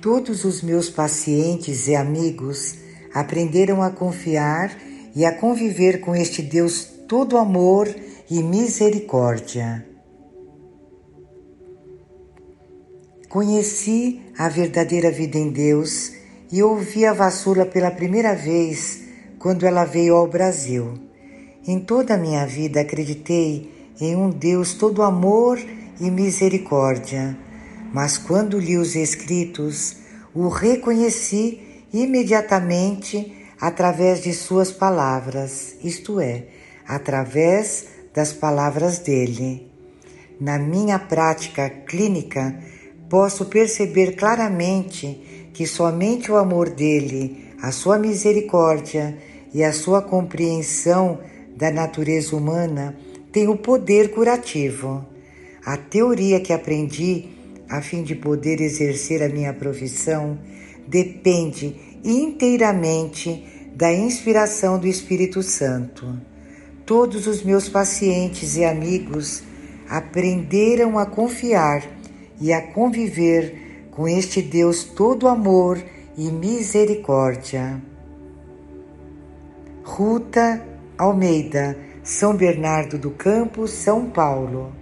Todos os meus pacientes e amigos aprenderam a confiar e a conviver com este Deus todo amor e misericórdia. Conheci a verdadeira vida em Deus e ouvi a Vassula pela primeira vez quando ela veio ao Brasil. Em toda a minha vida acreditei em um Deus todo amor e misericórdia, mas quando li os Escritos, o reconheci imediatamente através de Suas palavras, isto é, através das palavras dele. Na minha prática clínica, posso perceber claramente que somente o amor dele, a sua misericórdia e a sua compreensão da natureza humana tem o poder curativo. A teoria que aprendi a fim de poder exercer a minha profissão depende inteiramente da inspiração do Espírito Santo. Todos os meus pacientes e amigos aprenderam a confiar e a conviver com este Deus todo amor e misericórdia. Ruta Almeida, São Bernardo do Campo, São Paulo.